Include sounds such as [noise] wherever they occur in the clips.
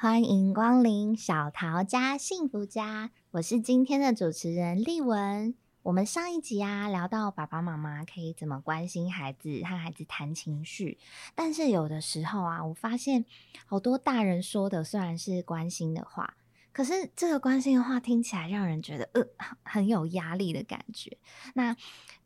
欢迎光临小桃家幸福家，我是今天的主持人丽文。我们上一集啊聊到爸爸妈妈可以怎么关心孩子，和孩子谈情绪，但是有的时候啊，我发现好多大人说的虽然是关心的话，可是这个关心的话听起来让人觉得呃很有压力的感觉。那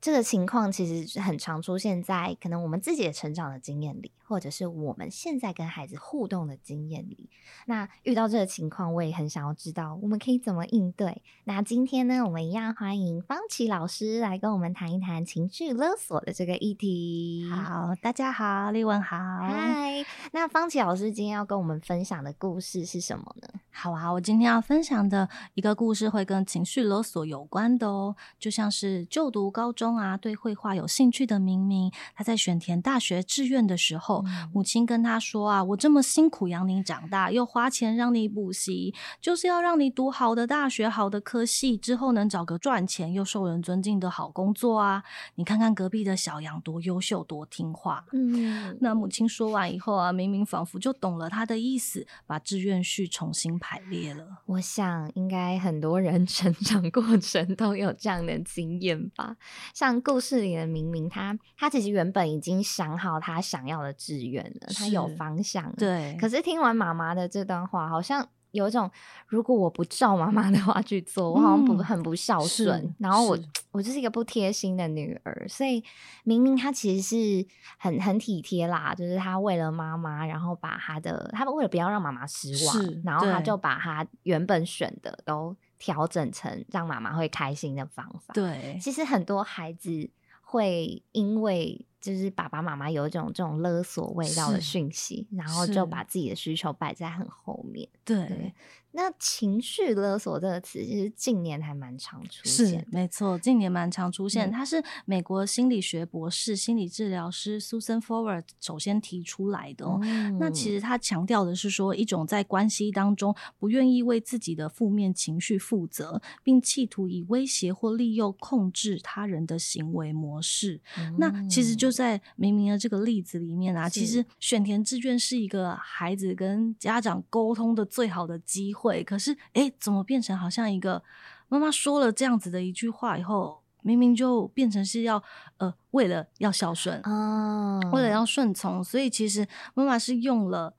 这个情况其实是很常出现在可能我们自己的成长的经验里，或者是我们现在跟孩子互动的经验里。那遇到这个情况，我也很想要知道我们可以怎么应对。那今天呢，我们一样欢迎方琦老师来跟我们谈一谈情绪勒索的这个议题。好，大家好，丽文好，嗨。那方琦老师今天要跟我们分享的故事是什么呢？好啊，我今天要分享的一个故事会跟情绪勒索有关的哦，就像是就读高中。啊，对绘画有兴趣的明明，他在选填大学志愿的时候，嗯、母亲跟他说：“啊，我这么辛苦养你长大，又花钱让你补习，就是要让你读好的大学、好的科系，之后能找个赚钱又受人尊敬的好工作啊！你看看隔壁的小杨多优秀，多听话。”嗯，那母亲说完以后啊，明明仿佛就懂了他的意思，把志愿序重新排列了。我想，应该很多人 [laughs] 成长过程都有这样的经验吧。像故事里的明明他，他他其实原本已经想好他想要的志愿了，他有方向。对，可是听完妈妈的这段话，好像有一种如果我不照妈妈的话去做，嗯、我好像不很不孝顺。然后我我就是一个不贴心的女儿，所以明明他其实是很很体贴啦，就是他为了妈妈，然后把他的他为了不要让妈妈失望，然后他就把他原本选的都。调整成让妈妈会开心的方法。对，其实很多孩子会因为就是爸爸妈妈有一种这种勒索味道的讯息，然后就把自己的需求摆在很后面。对。对那情绪勒索这个词，其实近年还蛮常出现。是，没错，近年蛮常出现。他、嗯、是美国心理学博士、心理治疗师 Susan Forward 首先提出来的。嗯、那其实他强调的是说，一种在关系当中不愿意为自己的负面情绪负责，并企图以威胁或利诱控制他人的行为模式。嗯、那其实就在明明的这个例子里面啊，其实选填志愿是一个孩子跟家长沟通的最好的机会。可是哎，怎么变成好像一个妈妈说了这样子的一句话以后，明明就变成是要呃，为了要孝顺啊，哦、为了要顺从，所以其实妈妈是用了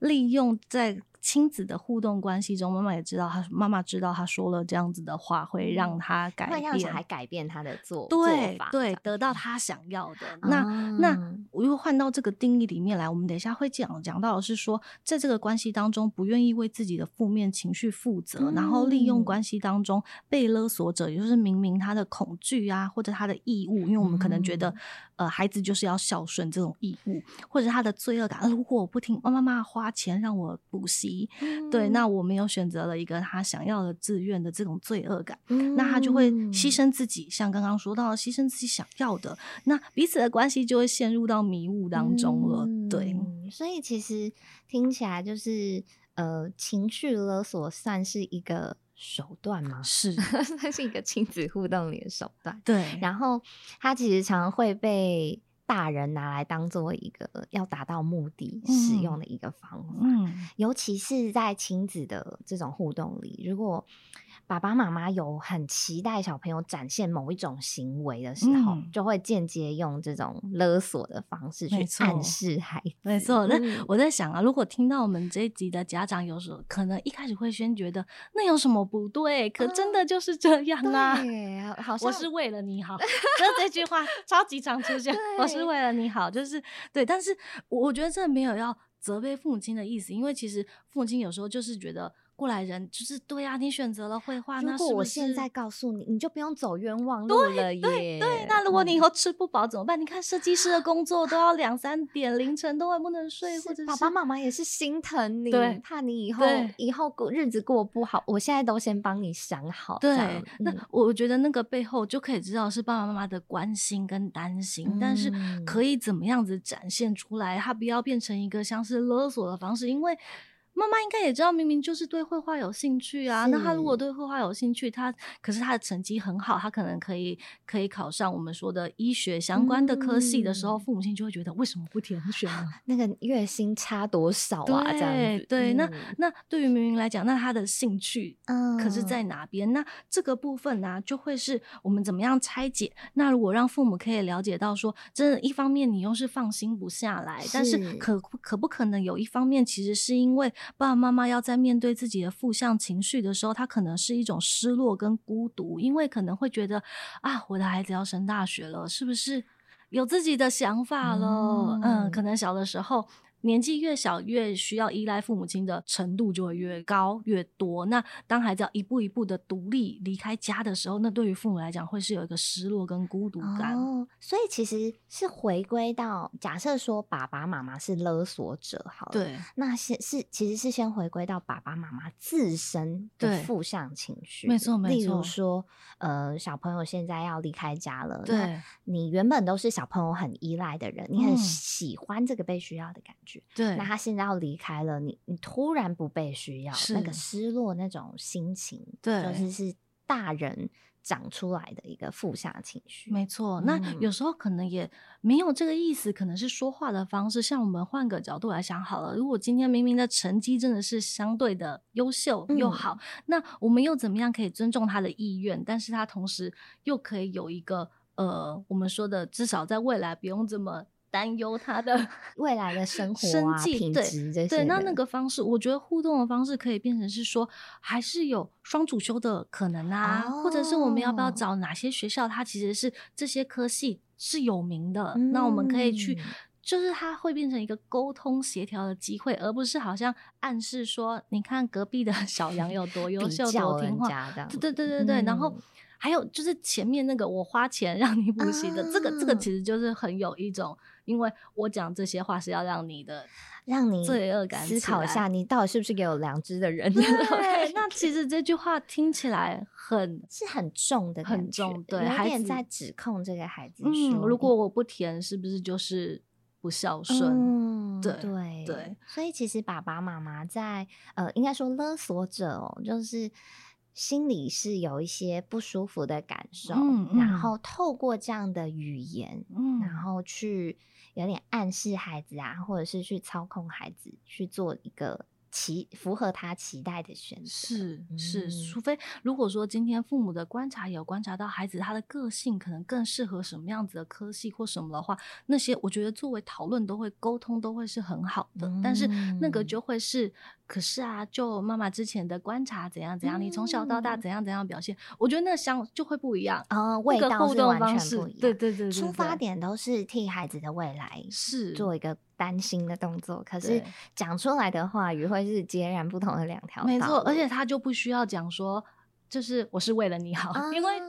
利用在。亲子的互动关系中，妈妈也知道，他妈妈知道他说了这样子的话会让他改变，会让小孩改变他的做法，对，得到他想要的。嗯、那那我又换到这个定义里面来，我们等一下会讲讲到的是说，在这个关系当中，不愿意为自己的负面情绪负责，嗯、然后利用关系当中被勒索者，也就是明明他的恐惧啊，或者他的义务，因为我们可能觉得，嗯、呃，孩子就是要孝顺这种义务，或者他的罪恶感。如果我不听妈妈妈花钱让我补习。对，那我没有选择了一个他想要的自愿的这种罪恶感，嗯、那他就会牺牲自己，像刚刚说到的牺牲自己想要的，那彼此的关系就会陷入到迷雾当中了。嗯、对，所以其实听起来就是呃，情绪勒索算是一个手段吗？[laughs] 是，它是一个亲子互动里的手段。对，然后它其实常会被。大人拿来当做一个要达到目的使用的一个方法，尤其是在亲子的这种互动里，如果。爸爸妈妈有很期待小朋友展现某一种行为的时候，嗯、就会间接用这种勒索的方式去暗示孩子。没错，那、嗯、我在想啊，如果听到我们这一集的家长，有时候可能一开始会先觉得那有什么不对，可真的就是这样啊。对，好像我是为了你好，那这句话超级常出现。[laughs] 我是为了你好，就是对，但是我觉得这没有要责备父母亲的意思，因为其实父母亲有时候就是觉得。过来人就是对呀、啊，你选择了绘画，那如果我现在告诉你，你就不用走冤枉路了耶。对那如果你以后吃不饱怎么办？你看设计师的工作都要两三点凌晨都还不能睡，或者是爸爸妈妈也是心疼你，怕你以后以后过日子过不好，我现在都先帮你想好。对，嗯、那我觉得那个背后就可以知道是爸爸妈妈的关心跟担心，嗯、但是可以怎么样子展现出来，他不要变成一个像是勒索的方式，因为。妈妈应该也知道，明明就是对绘画有兴趣啊。那他如果对绘画有兴趣，他可是他的成绩很好，他可能可以可以考上我们说的医学相关的科系的时候，嗯、父母亲就会觉得为什么不填选呢？[laughs] 那个月薪差多少啊？对这样子对，嗯、那那对于明明来讲，那他的兴趣可是在哪边？嗯、那这个部分呢、啊，就会是我们怎么样拆解？那如果让父母可以了解到说，真的，一方面你又是放心不下来，是但是可可不可能有一方面其实是因为。爸爸妈妈要在面对自己的负向情绪的时候，他可能是一种失落跟孤独，因为可能会觉得啊，我的孩子要升大学了，是不是有自己的想法了？嗯，嗯，可能小的时候。年纪越小，越需要依赖父母亲的程度就会越高越多。那当孩子要一步一步的独立离开家的时候，那对于父母来讲，会是有一个失落跟孤独感。哦，所以其实是回归到假设说爸爸妈妈是勒索者，好了，对，那先是其实是先回归到爸爸妈妈自身的负向情绪，没错没错。例如说，呃，小朋友现在要离开家了，对，你原本都是小朋友很依赖的人，你很喜欢这个被需要的感觉。对，那他现在要离开了，你你突然不被需要，是那个失落那种心情，对，就是是大人长出来的一个负向情绪。没错，那有时候可能也没有这个意思，可能是说话的方式。像我们换个角度来想好了，如果今天明明的成绩真的是相对的优秀又好，嗯、那我们又怎么样可以尊重他的意愿？但是他同时又可以有一个呃，我们说的至少在未来不用这么。担忧他的 [laughs] 未来的生活、啊、生计品质这些，对，那那个方式，我觉得互动的方式可以变成是说，还是有双主修的可能啊，哦、或者是我们要不要找哪些学校，它其实是这些科系是有名的，嗯、那我们可以去，就是它会变成一个沟通协调的机会，而不是好像暗示说，你看隔壁的 [laughs] 小杨有多 [laughs] 优秀、多听话，对对对对对，嗯、然后。还有就是前面那个我花钱让你补习的，啊、这个这个其实就是很有一种，因为我讲这些话是要让你的，让你罪恶感思考一下，你到底是不是个有良知的人？[laughs] 对，那 [laughs] 其实这句话听起来很是很重的，很重，对，有点在指控这个孩子说，嗯，如果我不填，是不是就是不孝顺？嗯，对对对，对所以其实爸爸妈妈在呃，应该说勒索者哦，就是。心里是有一些不舒服的感受，嗯嗯、然后透过这样的语言，嗯、然后去有点暗示孩子啊，或者是去操控孩子去做一个。期符合他期待的选择是是，除非如果说今天父母的观察有观察到孩子他的个性可能更适合什么样子的科系或什么的话，那些我觉得作为讨论都会沟通都会是很好的。嗯、但是那个就会是，可是啊，就妈妈之前的观察怎样怎样，嗯、你从小到大怎样怎样表现，我觉得那个相就会不一样啊，味道是完全不一样。对对对，对，对，出发点都是替孩子的未来是做一个。担心的动作，可是讲出来的话语会是截然不同的两条。没错，而且他就不需要讲说，就是我是为了你好，啊、因为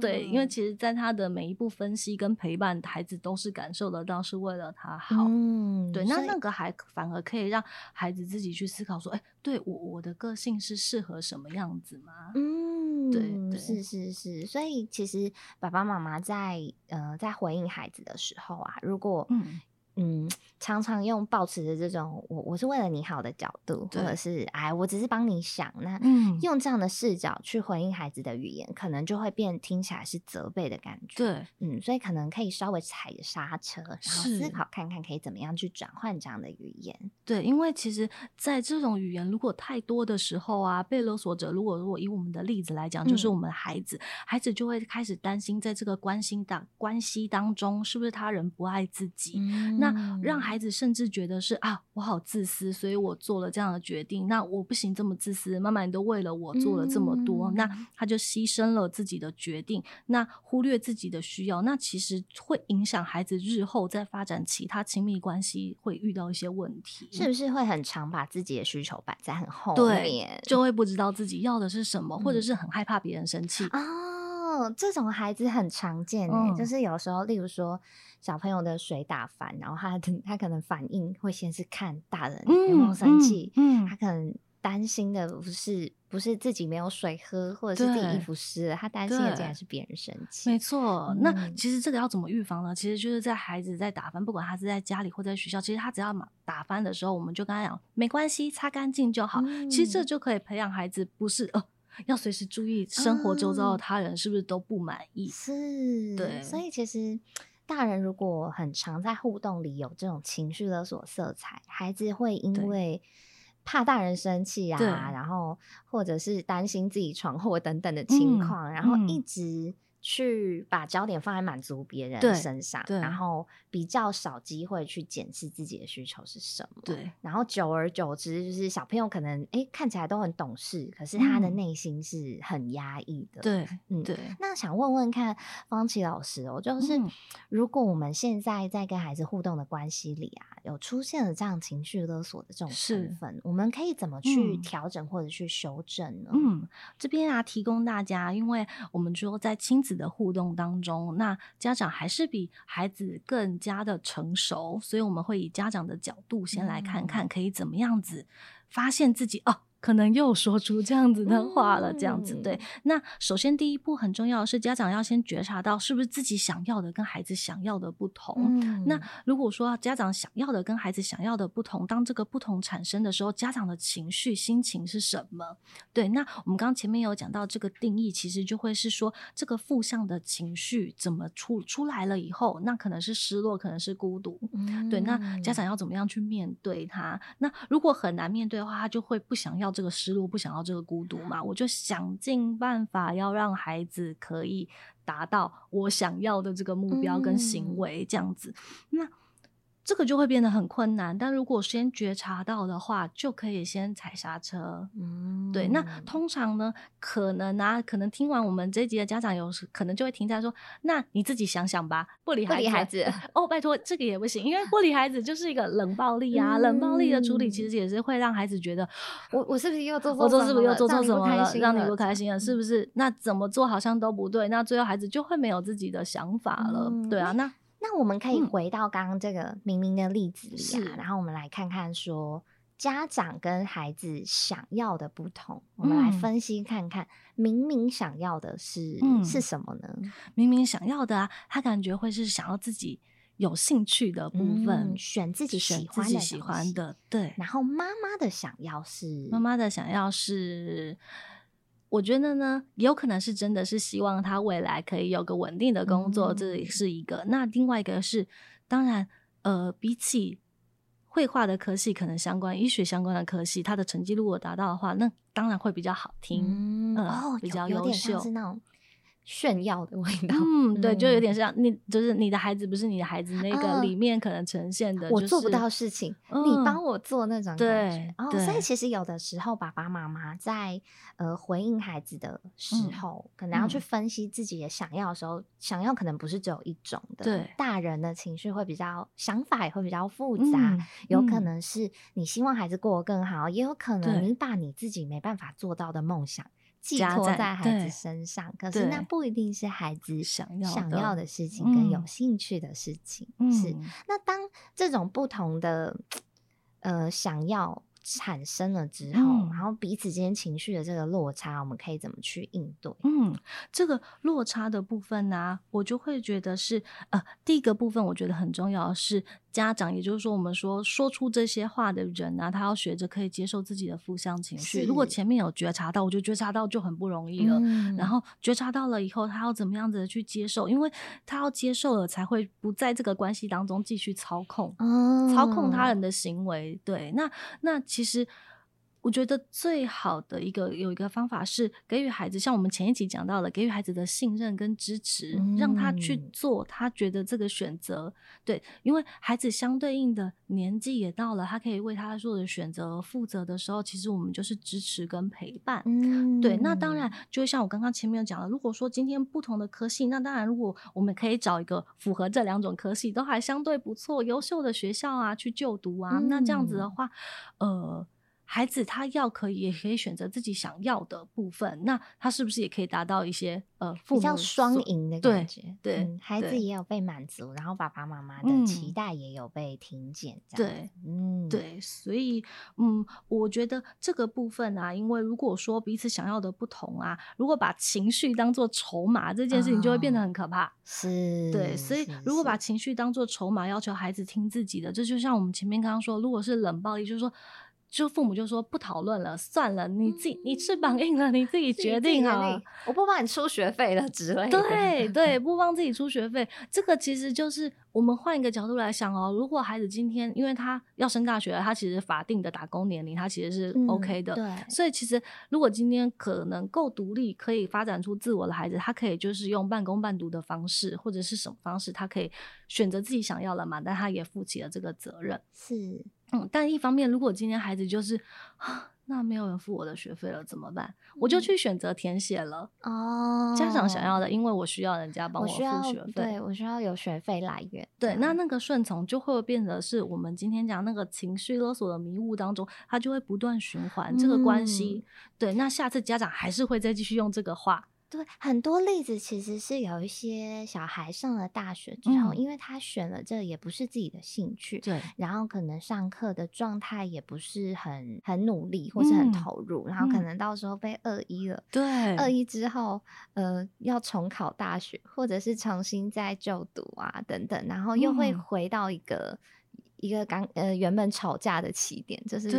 对，因为其实，在他的每一步分析跟陪伴，孩子都是感受得到是为了他好。嗯，对，那那个还反而可以让孩子自己去思考说，哎、欸，对我我的个性是适合什么样子吗？嗯，对，对，是是是，所以其实爸爸妈妈在呃在回应孩子的时候啊，如果嗯。嗯，常常用抱持着这种我我是为了你好的角度，或者是哎，我只是帮你想，那用这样的视角去回应孩子的语言，可能就会变听起来是责备的感觉。对，嗯，所以可能可以稍微踩个刹车，然后思考看看可以怎么样去转换这样的语言。对，因为其实，在这种语言如果太多的时候啊，被勒索者如果如果以我们的例子来讲，就是我们的孩子，嗯、孩子就会开始担心，在这个关心当关系当中，是不是他人不爱自己？嗯、那让孩子甚至觉得是啊，我好自私，所以我做了这样的决定。那我不行这么自私，妈妈你都为了我做了这么多，嗯、那他就牺牲了自己的决定，那忽略自己的需要，那其实会影响孩子日后在发展其他亲密关系会遇到一些问题，是不是会很常把自己的需求摆在很后面，对，就会不知道自己要的是什么，嗯、或者是很害怕别人生气哦，这种孩子很常见诶、欸，嗯、就是有时候，例如说。小朋友的水打翻，然后他他可能反应会先是看大人有没有生气，嗯，嗯，他可能担心的不是不是自己没有水喝，或者是自己衣服湿了，他担心的竟然是别人生气。没错，那其实这个要怎么预防呢？其实就是在孩子在打翻，不管他是在家里或在学校，其实他只要打翻的时候，我们就跟他讲没关系，擦干净就好。嗯、其实这就可以培养孩子不是呃要随时注意生活周遭的他人是不是都不满意。是，对，所以其实。大人如果很常在互动里有这种情绪勒索色彩，孩子会因为怕大人生气啊，然后或者是担心自己闯祸等等的情况，嗯、然后一直。去把焦点放在满足别人身上，然后比较少机会去检视自己的需求是什么。对，然后久而久之，就是小朋友可能哎看起来都很懂事，可是他的内心是很压抑的。对，嗯，对。那想问问看，方琦老师哦，就是如果我们现在在跟孩子互动的关系里啊，有出现了这样情绪勒索的这种成分，我们可以怎么去调整或者去修正呢？嗯，这边啊，提供大家，因为我们说在亲子的互动当中，那家长还是比孩子更加的成熟，所以我们会以家长的角度先来看看，可以怎么样子发现自己哦。可能又说出这样子的话了，这样子对。那首先第一步很重要的是，家长要先觉察到是不是自己想要的跟孩子想要的不同。嗯、那如果说家长想要的跟孩子想要的不同，当这个不同产生的时候，家长的情绪心情是什么？对，那我们刚刚前面有讲到这个定义，其实就会是说这个负向的情绪怎么出出来了以后，那可能是失落，可能是孤独。嗯、对，那家长要怎么样去面对他？那如果很难面对的话，他就会不想要。这个失落，不想要这个孤独嘛？我就想尽办法要让孩子可以达到我想要的这个目标跟行为，这样子。嗯、那。这个就会变得很困难，但如果先觉察到的话，就可以先踩刹车。嗯，对。那通常呢，可能啊，可能听完我们这一集的家长，有时可能就会停在说：“那你自己想想吧，不理孩子。”哦，拜托，这个也不行，因为不理孩子就是一个冷暴力啊，嗯、冷暴力的处理其实也是会让孩子觉得，我我是不是又做错？我做是不是又做错什么了？让你不开心了，是不是？那怎么做好像都不对，那最后孩子就会没有自己的想法了。嗯、对啊，那。[laughs] 那我们可以回到刚刚这个明明的例子里啊，嗯、然后我们来看看说家长跟孩子想要的不同，嗯、我们来分析看看明明想要的是、嗯、是什么呢？明明想要的啊，他感觉会是想要自己有兴趣的部分，嗯、选自己喜欢的自己喜欢的，对。然后妈妈的想要是妈妈的想要是。我觉得呢，也有可能是真的是希望他未来可以有个稳定的工作，嗯、这是一个。那另外一个是，当然，呃，比起绘画的科系，可能相关医学相关的科系，他的成绩如果达到的话，那当然会比较好听，嗯，呃、哦，比较优秀。炫耀的味道，嗯，对，就有点像你，就是你的孩子不是你的孩子，那个里面可能呈现的，我做不到事情，你帮我做那种感觉。对，哦，所以其实有的时候，爸爸妈妈在呃回应孩子的时候，可能要去分析自己的想要的时候，想要可能不是只有一种的。对，大人的情绪会比较，想法也会比较复杂，有可能是你希望孩子过得更好，也有可能你把你自己没办法做到的梦想。寄托在孩子身上，可是那不一定是孩子想要想要的事情跟有兴趣的事情。嗯、是那当这种不同的呃想要产生了之后，嗯、然后彼此之间情绪的这个落差，我们可以怎么去应对？嗯，这个落差的部分呢、啊，我就会觉得是呃，第一个部分，我觉得很重要是。家长，也就是说，我们说说出这些话的人呢、啊，他要学着可以接受自己的负向情绪。如果前面有觉察到，我觉得觉察到就很不容易了。嗯、然后觉察到了以后，他要怎么样子的去接受？因为他要接受了，才会不在这个关系当中继续操控，嗯、操控他人的行为。对，那那其其实我觉得最好的一个有一个方法是给予孩子，像我们前一集讲到的，给予孩子的信任跟支持，嗯、让他去做他觉得这个选择对，因为孩子相对应的年纪也到了，他可以为他做的选择负责的时候，其实我们就是支持跟陪伴。嗯，对。那当然，就像我刚刚前面讲了，如果说今天不同的科系，那当然如果我们可以找一个符合这两种科系都还相对不错、优秀的学校啊去就读啊，嗯、那这样子的话，呃。孩子他要可以也可以选择自己想要的部分，那他是不是也可以达到一些呃比较双赢的感觉？对，对、嗯，孩子也有被满足，然后爸爸妈妈的期待也有被听见，这样对，嗯，对，所以嗯，我觉得这个部分啊，因为如果说彼此想要的不同啊，如果把情绪当做筹码，这件事情就会变得很可怕。是、哦，对，所以如果把情绪当做筹码，要求孩子听自己的，这就像我们前面刚刚说，如果是冷暴力，就是说。就父母就说不讨论了，算了，你自己、嗯、你翅膀硬了，你自己决定啊，我不帮你出学费了之类的。对对，[laughs] 不帮自己出学费，这个其实就是我们换一个角度来想哦。如果孩子今天因为他要升大学了，他其实法定的打工年龄他其实是 OK 的，嗯、对。所以其实如果今天可能够独立，可以发展出自我的孩子，他可以就是用半工半读的方式，或者是什么方式，他可以选择自己想要的嘛，但他也负起了这个责任。是。嗯，但一方面，如果今天孩子就是啊，那没有人付我的学费了，怎么办？嗯、我就去选择填写了哦。家长想要的，因为我需要人家帮我付学费，对，我需要有学费来源。对，那那个顺从就会变得是我们今天讲那个情绪勒索的迷雾当中，它就会不断循环这个关系。嗯、对，那下次家长还是会再继续用这个话。对，很多例子其实是有一些小孩上了大学之后，嗯、因为他选了这也不是自己的兴趣，对，然后可能上课的状态也不是很很努力或是很投入，嗯、然后可能到时候被二一了，对、嗯，二一之后，呃，要重考大学或者是重新再就读啊等等，然后又会回到一个。嗯一个刚呃原本吵架的起点，就是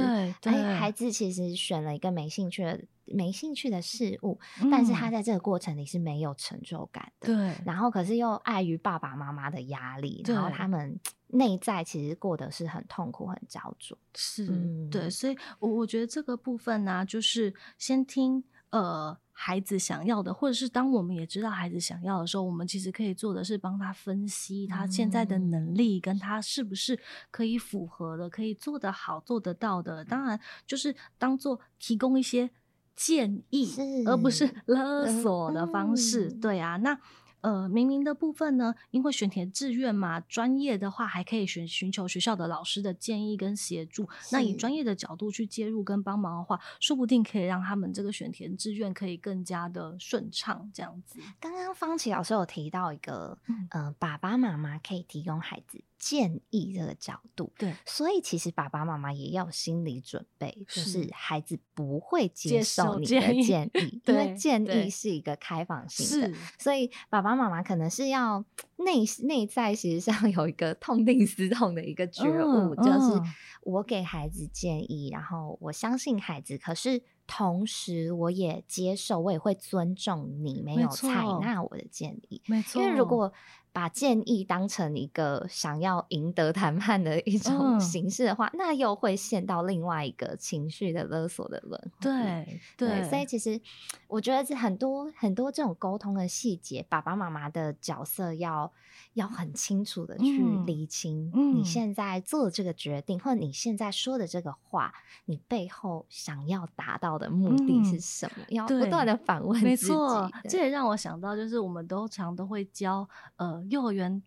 孩子其实选了一个没兴趣的没兴趣的事物，嗯、但是他在这个过程里是没有成就感的。对，然后可是又碍于爸爸妈妈的压力，然后他们内在其实过得是很痛苦、很焦灼。是，嗯、对，所以我我觉得这个部分呢、啊，就是先听呃。孩子想要的，或者是当我们也知道孩子想要的时候，我们其实可以做的是帮他分析他现在的能力，跟他是不是可以符合的，可以做得好、做得到的。当然，就是当做提供一些建议，而不是勒索的方式。嗯、对啊，那。呃，明明的部分呢，因为选填志愿嘛，专业的话还可以寻寻求学校的老师的建议跟协助。那以专业的角度去介入跟帮忙的话，说不定可以让他们这个选填志愿可以更加的顺畅。这样子，刚刚方琦老师有提到一个，嗯、呃，爸爸妈妈可以提供孩子。建议这个角度，对，所以其实爸爸妈妈也要有心理准备，就是孩子不会接受你的建议，建议因为建议是一个开放性的，所以爸爸妈妈可能是要内内在其实上有一个痛定思痛的一个觉悟，嗯、就是我给孩子建议，然后我相信孩子，可是同时我也接受，我也会尊重你没有采纳我的建议，没。错，因为如果。把建议当成一个想要赢得谈判的一种形式的话，嗯、那又会陷到另外一个情绪的勒索的轮回。对对，所以其实我觉得是很多很多这种沟通的细节，爸爸妈妈的角色要要很清楚的去厘清。你现在做的这个决定，嗯、或者你现在说的这个话，你背后想要达到的目的是什么？嗯、要不断的反问自己。没错，这也让我想到，就是我们都常都会教呃。幼儿园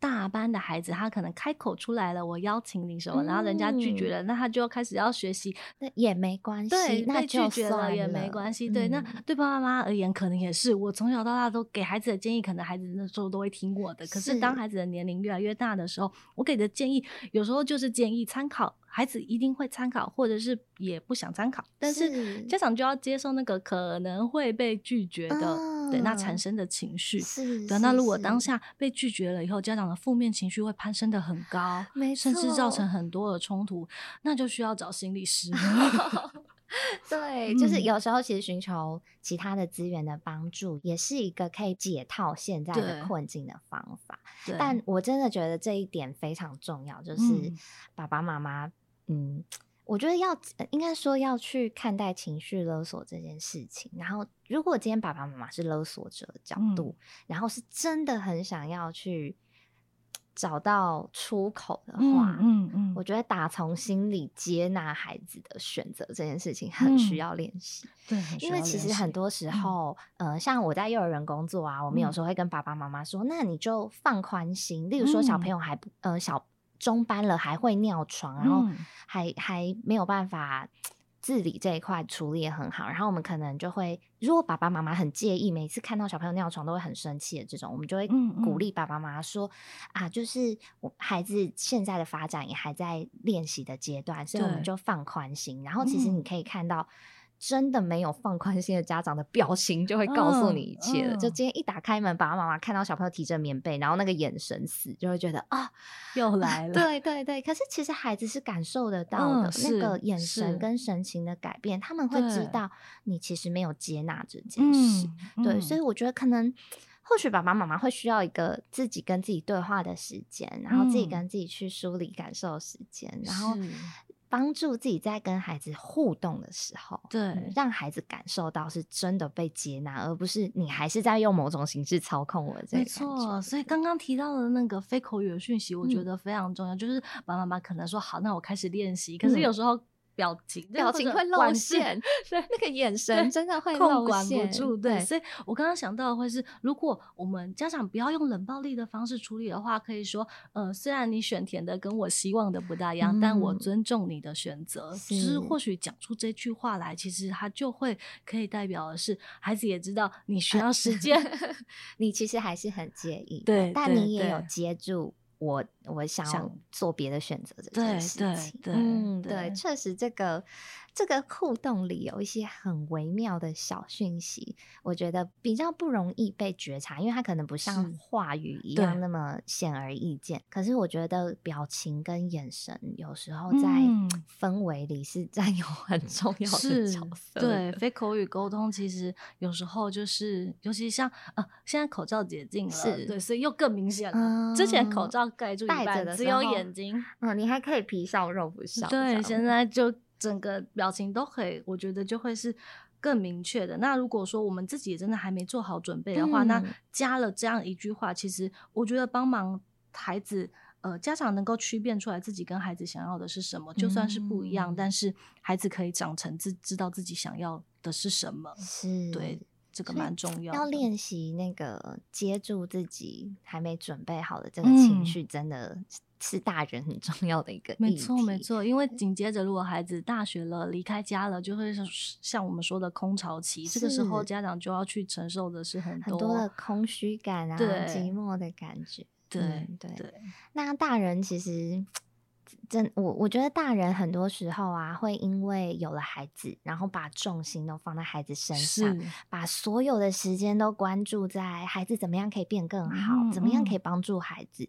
大班的孩子，他可能开口出来了，我邀请你什么，嗯、然后人家拒绝了，那他就要开始要学习，那也没关系，对，那被拒绝了也没关系，对，嗯、那对爸爸妈妈而言，可能也是，我从小到大都给孩子的建议，可能孩子那时候都会听我的，可是当孩子的年龄越来越大的时候，我给的建议有时候就是建议参考。孩子一定会参考，或者是也不想参考，但是家长就要接受那个可能会被拒绝的，嗯、对，那产生的情绪。是，对，那如果当下被拒绝了以后，家长的负面情绪会攀升的很高，没错，甚至造成很多的冲突，那就需要找心理师。[laughs] [laughs] 对，就是有时候其实寻求其他的资源的帮助，也是一个可以解套现在的困境的方法。但我真的觉得这一点非常重要，就是爸爸妈妈。嗯，我觉得要应该说要去看待情绪勒索这件事情。然后，如果今天爸爸妈妈是勒索者的角度，嗯、然后是真的很想要去找到出口的话，嗯嗯，嗯我觉得打从心里接纳孩子的选择这件事情很需要练习。对，因为其实很多时候，嗯、呃，像我在幼儿园工作啊，我们有时候会跟爸爸妈妈说：“嗯、那你就放宽心。”例如说，小朋友还不呃小。中班了还会尿床，然后还、嗯、还没有办法自理这一块处理也很好，然后我们可能就会，如果爸爸妈妈很介意，每次看到小朋友尿床都会很生气的这种，我们就会鼓励爸爸妈妈说、嗯嗯、啊，就是我孩子现在的发展也还在练习的阶段，所以我们就放宽心。然后其实你可以看到。真的没有放宽心的家长的表情就会告诉你一切了。嗯嗯、就今天一打开门，爸爸妈妈看到小朋友提着棉被，然后那个眼神死，就会觉得啊，又来了。对对对，可是其实孩子是感受得到的，嗯、那个眼神跟神情的改变，他们会知道你其实没有接纳这件事。对，对，所以我觉得可能或许爸爸妈妈会需要一个自己跟自己对话的时间，然后自己跟自己去梳理感受时间，嗯、然后。帮助自己在跟孩子互动的时候，对、嗯，让孩子感受到是真的被接纳，而不是你还是在用某种形式操控我。没错，所以刚刚提到的那个非口语的讯息，我觉得非常重要。嗯、就是爸爸妈妈可能说好，那我开始练习，可是有时候。表情表情会露馅，对，那个眼神真的会控管不住，对。所以我刚刚想到的会是，如果我们家长不要用冷暴力的方式处理的话，可以说，呃，虽然你选填的跟我希望的不大一样，但我尊重你的选择。其实或许讲出这句话来，其实他就会可以代表的是，孩子也知道你需要时间，[laughs] 你其实还是很介意，对，但你也有接住。我我想要做别的选择这件事情，对，嗯，对，确实这个。这个互动里有一些很微妙的小讯息，我觉得比较不容易被觉察，因为它可能不像话语一样那么显而易见。可是我觉得表情跟眼神有时候在氛围里是占有很重要的角色。对，非口语沟通其实有时候就是，尤其像呃，现在口罩解禁了，是对，所以又更明显了。嗯、之前口罩盖住只有眼睛，嗯，你还可以皮笑肉不笑。对，现在就。整个表情都可以，我觉得就会是更明确的。那如果说我们自己真的还没做好准备的话，嗯、那加了这样一句话，其实我觉得帮忙孩子，呃，家长能够区辨出来自己跟孩子想要的是什么，就算是不一样，嗯、但是孩子可以长成自知道自己想要的是什么。是，对，这个蛮重要的。要练习那个接住自己还没准备好的这个情绪，真的。嗯是大人很 [laughs] 重要的一个，没错没错，因为紧接着如果孩子大学了，离开家了，就会像我们说的空巢期，是这个时候家长就要去承受的是很多，很多的空虚感啊，寂寞的感觉，对。对那大人其实。真我我觉得大人很多时候啊，会因为有了孩子，然后把重心都放在孩子身上，把所有的时间都关注在孩子怎么样可以变更好，嗯、怎么样可以帮助孩子，嗯、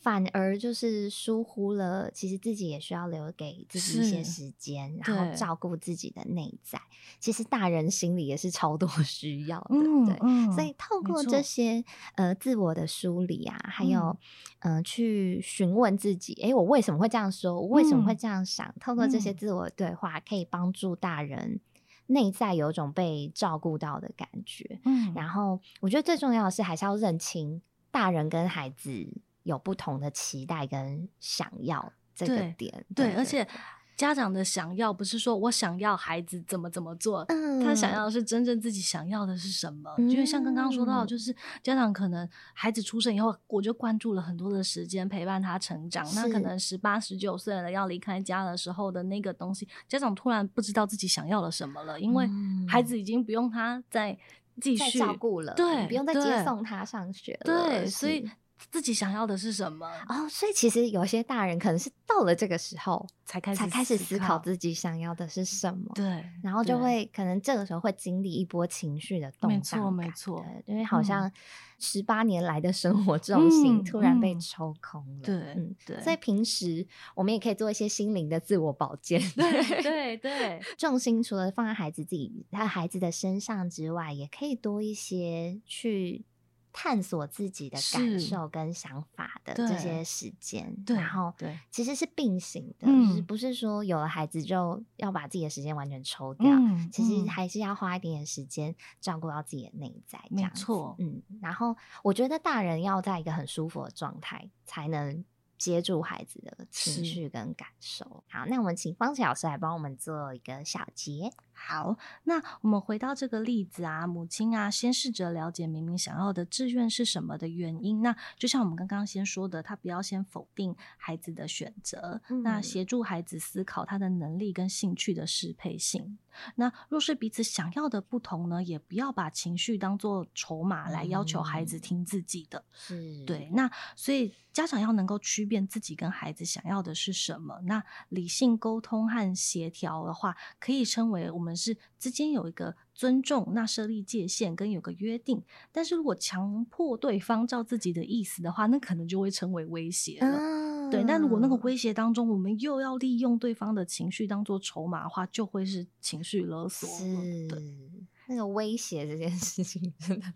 反而就是疏忽了，其实自己也需要留给自己一些时间，然后照顾自己的内在。其实大人心里也是超多 [laughs] 需要的，嗯、对，嗯、所以透过这些呃自我的梳理啊，还有嗯、呃、去询问自己，哎，我为什么会这样说？我为什么会这样想？嗯、透过这些自我对话，可以帮助大人内在有种被照顾到的感觉。嗯，然后我觉得最重要的是，还是要认清大人跟孩子有不同的期待跟想要这个点。对，对，对，而且。家长的想要不是说我想要孩子怎么怎么做，嗯、他想要的是真正自己想要的是什么。嗯、就像刚刚说到，就是家长可能孩子出生以后，我就关注了很多的时间陪伴他成长。那可能十八十九岁了要离开家的时候的那个东西，家长突然不知道自己想要了什么了，因为孩子已经不用他再继续照顾了，对，不用再接送他上学了，对，所以。自己想要的是什么？哦，所以其实有些大人可能是到了这个时候才开始才开始思考自己想要的是什么。对，然后就会可能这个时候会经历一波情绪的动荡。没错，没错。因为好像十八年来的生活重心突然被抽空了。对，嗯，对。所以平时我们也可以做一些心灵的自我保健。对，[laughs] 对，对。重心除了放在孩子自己他孩子的身上之外，也可以多一些去。探索自己的感受跟想法的这些时间，然后对，其实是并行的，就是不是说有了孩子就要把自己的时间完全抽掉，嗯、其实还是要花一点点时间照顾到自己的内在，没错，嗯，然后我觉得大人要在一个很舒服的状态才能。接住孩子的情绪跟感受。好，那我们请方琦老师来帮我们做一个小结。好，那我们回到这个例子啊，母亲啊，先试着了解明明想要的志愿是什么的原因。那就像我们刚刚先说的，他不要先否定孩子的选择，嗯、那协助孩子思考他的能力跟兴趣的适配性。那若是彼此想要的不同呢，也不要把情绪当做筹码来要求孩子听自己的。是、嗯，对。那所以家长要能够区辨自己跟孩子想要的是什么。那理性沟通和协调的话，可以称为我们是之间有一个尊重，那设立界限跟有个约定。但是如果强迫对方照自己的意思的话，那可能就会成为威胁了。嗯对，但如果那个威胁当中，我们又要利用对方的情绪当做筹码的话，就会是情绪勒索。是，对，那个威胁这件事情真的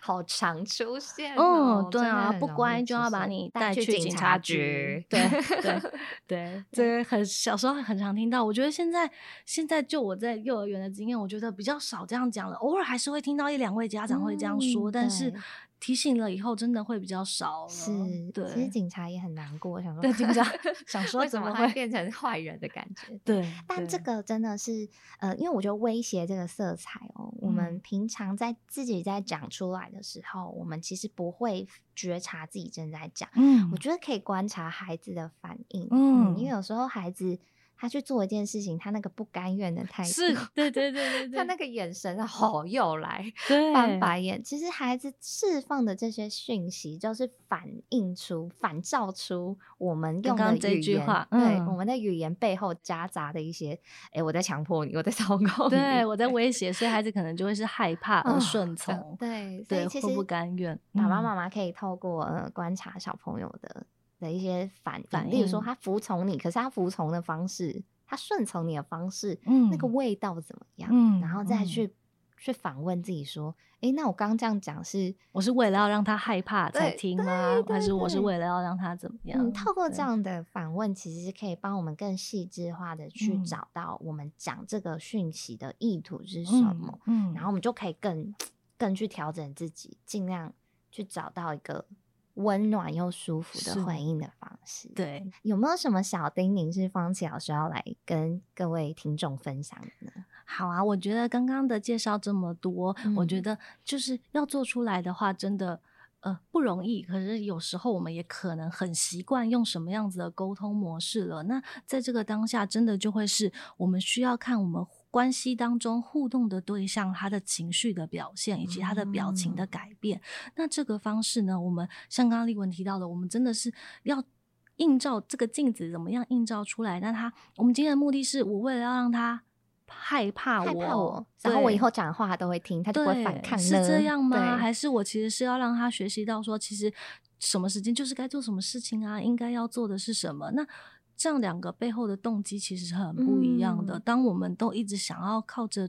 好常出现。嗯，对啊，不乖就要把你带去警察局。对对 [laughs] 对，这个很小时候很常听到。我觉得现在现在就我在幼儿园的经验，我觉得比较少这样讲了。偶尔还是会听到一两位家长会这样说，但是。提醒了以后，真的会比较少了。是，对。其实警察也很难过，想说对警察 [laughs] 想说怎么会变成坏人的感觉。[laughs] 对，但这个真的是呃，因为我觉得威胁这个色彩哦，嗯、我们平常在自己在讲出来的时候，我们其实不会觉察自己正在讲。嗯，我觉得可以观察孩子的反应。嗯，嗯，因为有时候孩子。他去做一件事情，他那个不甘愿的态度，是，对对对对，对，[laughs] 他那个眼神，吼，又来，[laughs] 翻白眼。其实孩子释放的这些讯息，就是反映出、反照出我们用的语言，刚刚这句话，对、嗯、我们的语言背后夹杂的一些，哎、欸，我在强迫你，我在操控你，对我在威胁，所以孩子可能就会是害怕而顺从、哦，对，对，或不甘愿。爸爸妈妈可以透过呃观察小朋友的。的一些反反应，例如说他服从你，可是他服从的方式，他顺从你的方式，嗯，那个味道怎么样？嗯，然后再去、嗯、去反问自己说，哎、欸，那我刚刚这样讲是，我是为了要让他害怕才听吗？还是我是为了要让他怎么样？嗯，透过这样的反问，其实是可以帮我们更细致化的去找到我们讲这个讯息的意图是什么，嗯，嗯然后我们就可以更更去调整自己，尽量去找到一个。温暖又舒服的回应的方式，对，有没有什么小叮咛是方琦老师要来跟各位听众分享的呢？好啊，我觉得刚刚的介绍这么多，嗯、我觉得就是要做出来的话，真的呃不容易。可是有时候我们也可能很习惯用什么样子的沟通模式了。那在这个当下，真的就会是我们需要看我们。关系当中互动的对象，他的情绪的表现以及他的表情的改变，嗯、那这个方式呢，我们像刚刚丽文提到的，我们真的是要映照这个镜子，怎么样映照出来？那他，我们今天的目的是我为了要让他害怕我，害怕我，然后我以后讲话他都会听，他就会反抗，是这样 [laughs] 吗？还是我其实是要让他学习到说，其实什么时间就是该做什么事情啊？应该要做的是什么？那。这样两个背后的动机其实是很不一样的。嗯、当我们都一直想要靠着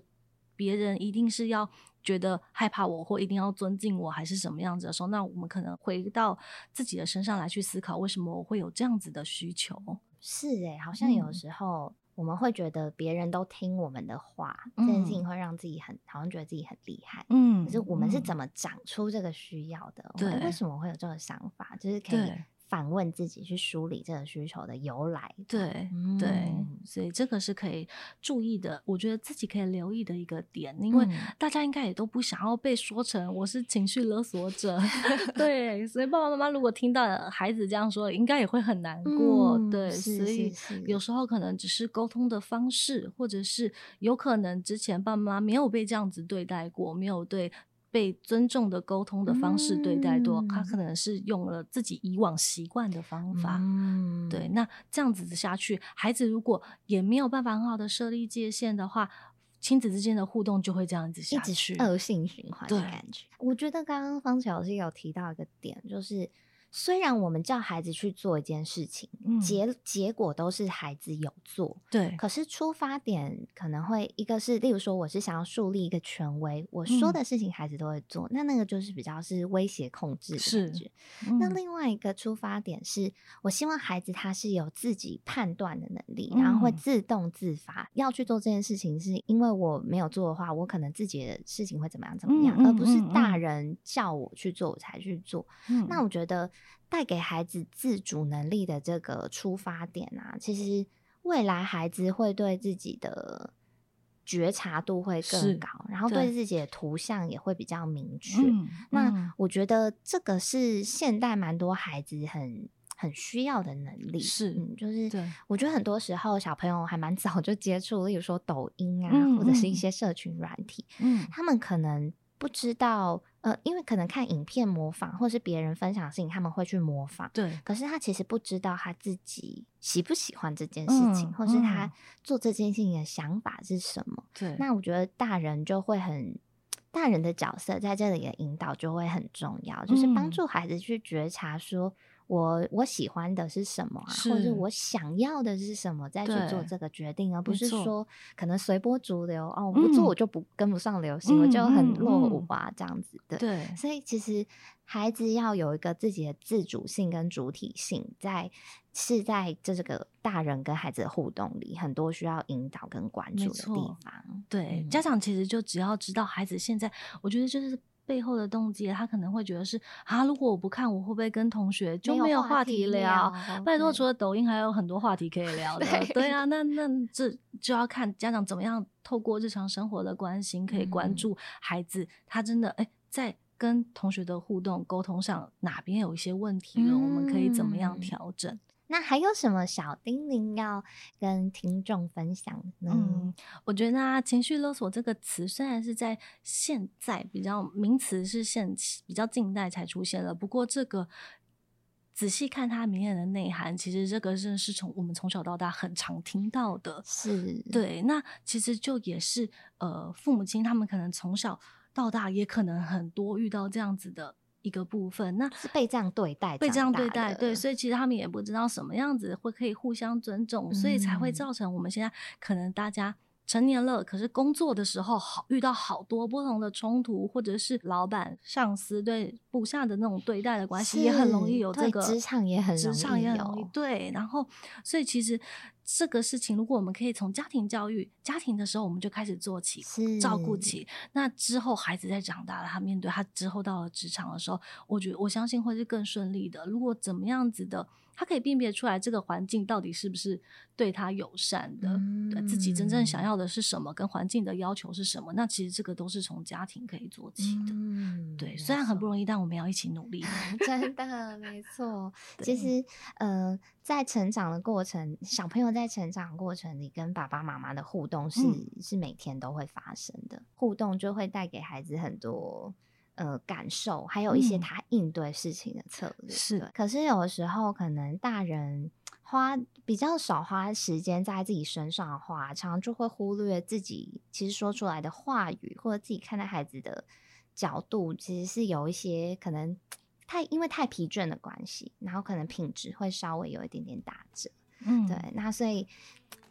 别人，一定是要觉得害怕我，或一定要尊敬我，还是什么样子的时候，那我们可能回到自己的身上来去思考，为什么我会有这样子的需求？是诶、欸，好像有时候我们会觉得别人都听我们的话，嗯、这件事情会让自己很好像觉得自己很厉害。嗯，可是我们是怎么长出这个需要的？对、嗯，为什么会有这个想法？就是可以。反问自己，去梳理这个需求的由来。对、嗯、对，所以这个是可以注意的。我觉得自己可以留意的一个点，因为大家应该也都不想要被说成我是情绪勒索者。[laughs] 对，所以爸爸妈妈如果听到孩子这样说，应该也会很难过。嗯、对，所以有时候可能只是沟通的方式，或者是有可能之前爸妈没有被这样子对待过，没有对。被尊重的沟通的方式对待多，嗯、他可能是用了自己以往习惯的方法。嗯、对，那这样子下去，孩子如果也没有办法很好的设立界限的话，亲子之间的互动就会这样子下去，恶性循环的感觉。我觉得刚刚方琦老师有提到一个点，就是虽然我们叫孩子去做一件事情，嗯、结结果都是孩子有做，对。可是出发点可能会一个是，例如说，我是想要树立一个权威，我说的事情孩子都会做，嗯、那那个就是比较是威胁控制的感觉。嗯、那另外一个出发点是我希望孩子他是有自己判断的能力，嗯、然后会自动自发要去做这件事情，是因为我没有做的话，我可能自己的事情会怎么样怎么样，嗯、而不是大人叫我去做我才去做。嗯、那我觉得。带给孩子自主能力的这个出发点啊，其实未来孩子会对自己的觉察度会更高，然后对自己的图像也会比较明确。嗯、那我觉得这个是现代蛮多孩子很很需要的能力。是，嗯，就是我觉得很多时候小朋友还蛮早就接触，例如说抖音啊，嗯、或者是一些社群软体，嗯，他们可能不知道。呃，因为可能看影片模仿，或是别人分享的事情，他们会去模仿。对。可是他其实不知道他自己喜不喜欢这件事情，嗯、或是他做这件事情的想法是什么。对、嗯。那我觉得大人就会很，大人的角色在这里的引导就会很重要，嗯、就是帮助孩子去觉察说。我我喜欢的是什么啊？是或者我想要的是什么，再去做这个决定，而不是说可能随波逐流哦，我不做我就不跟不上流行，嗯、我就很落伍啊，这样子的。对，所以其实孩子要有一个自己的自主性跟主体性，在是在这个大人跟孩子的互动里，很多需要引导跟关注的地方。对，嗯、家长其实就只要知道孩子现在，我觉得就是。背后的动机，他可能会觉得是啊，如果我不看，我会不会跟同学就没有话题聊？题聊拜托，除了抖音，还有很多话题可以聊 [laughs] 的。对，对啊，那那这就要看家长怎么样透过日常生活的关心，可以关注孩子，嗯、他真的哎，在跟同学的互动沟通上哪边有一些问题了，嗯、我们可以怎么样调整？那还有什么小叮咛要跟听众分享呢？嗯，我觉得啊，情绪勒索这个词虽然是在现在比较名词是现比较近代才出现了，不过这个仔细看它明显的内涵，其实这个是是从我们从小到大很常听到的。是，对。那其实就也是呃，父母亲他们可能从小到大也可能很多遇到这样子的。一个部分，那是被这样对待，被这样对待，对，所以其实他们也不知道什么样子会可以互相尊重，嗯、所以才会造成我们现在可能大家成年了，可是工作的时候好遇到好多不同的冲突，或者是老板、上司对部下的那种对待的关系，也很容易有这个职场也很职场也很容易对，然后所以其实。这个事情，如果我们可以从家庭教育、家庭的时候，我们就开始做起，照顾起，那之后孩子在长大了，他面对他之后到了职场的时候，我觉得我相信会是更顺利的。如果怎么样子的。他可以辨别出来这个环境到底是不是对他友善的，嗯、对自己真正想要的是什么，跟环境的要求是什么。那其实这个都是从家庭可以做起的。嗯、对，虽然很不容易，但我们要一起努力。[laughs] 真的，没错。[laughs] 其实，呃，在成长的过程，小朋友在成长的过程里跟爸爸妈妈的互动是、嗯、是每天都会发生的，互动就会带给孩子很多。呃，感受还有一些他应对事情的策略、嗯、是，可是有的时候可能大人花比较少花时间在自己身上的话，常常就会忽略自己其实说出来的话语，或者自己看待孩子的角度，其实是有一些可能太因为太疲倦的关系，然后可能品质会稍微有一点点打折。嗯，对，那所以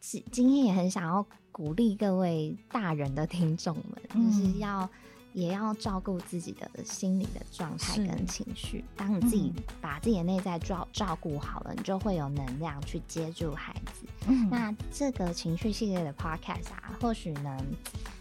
今今天也很想要鼓励各位大人的听众们，嗯、就是要。也要照顾自己的心理的状态跟情绪。当你自己把自己的内在照照顾好了，嗯、你就会有能量去接住孩子。嗯、那这个情绪系列的 podcast 啊，或许呢，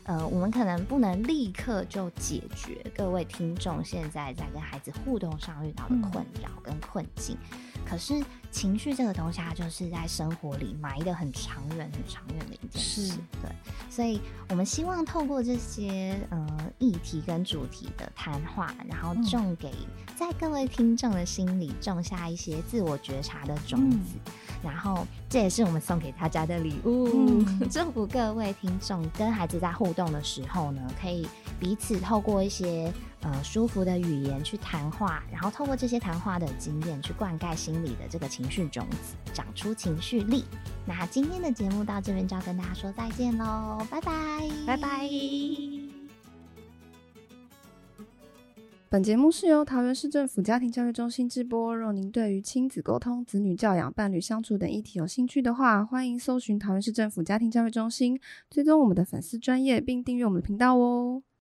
呃，我们可能不能立刻就解决各位听众现在在跟孩子互动上遇到的困扰跟困境。嗯、可是情绪这个东西，它就是在生活里埋的很长远、很长远的一件事。是对，所以我们希望透过这些呃议题跟主题的谈话，然后种给在各位听众的心里种下一些自我觉察的种子。嗯然后，这也是我们送给大家的礼物。嗯、[laughs] 祝福各位听众跟孩子在互动的时候呢，可以彼此透过一些呃舒服的语言去谈话，然后透过这些谈话的经验去灌溉心里的这个情绪种子，长出情绪力。那今天的节目到这边就要跟大家说再见喽，拜拜，拜拜。本节目是由桃园市政府家庭教育中心直播。若您对于亲子沟通、子女教养、伴侣相处等议题有兴趣的话，欢迎搜寻桃园市政府家庭教育中心，追踪我们的粉丝专业，并订阅我们的频道哦。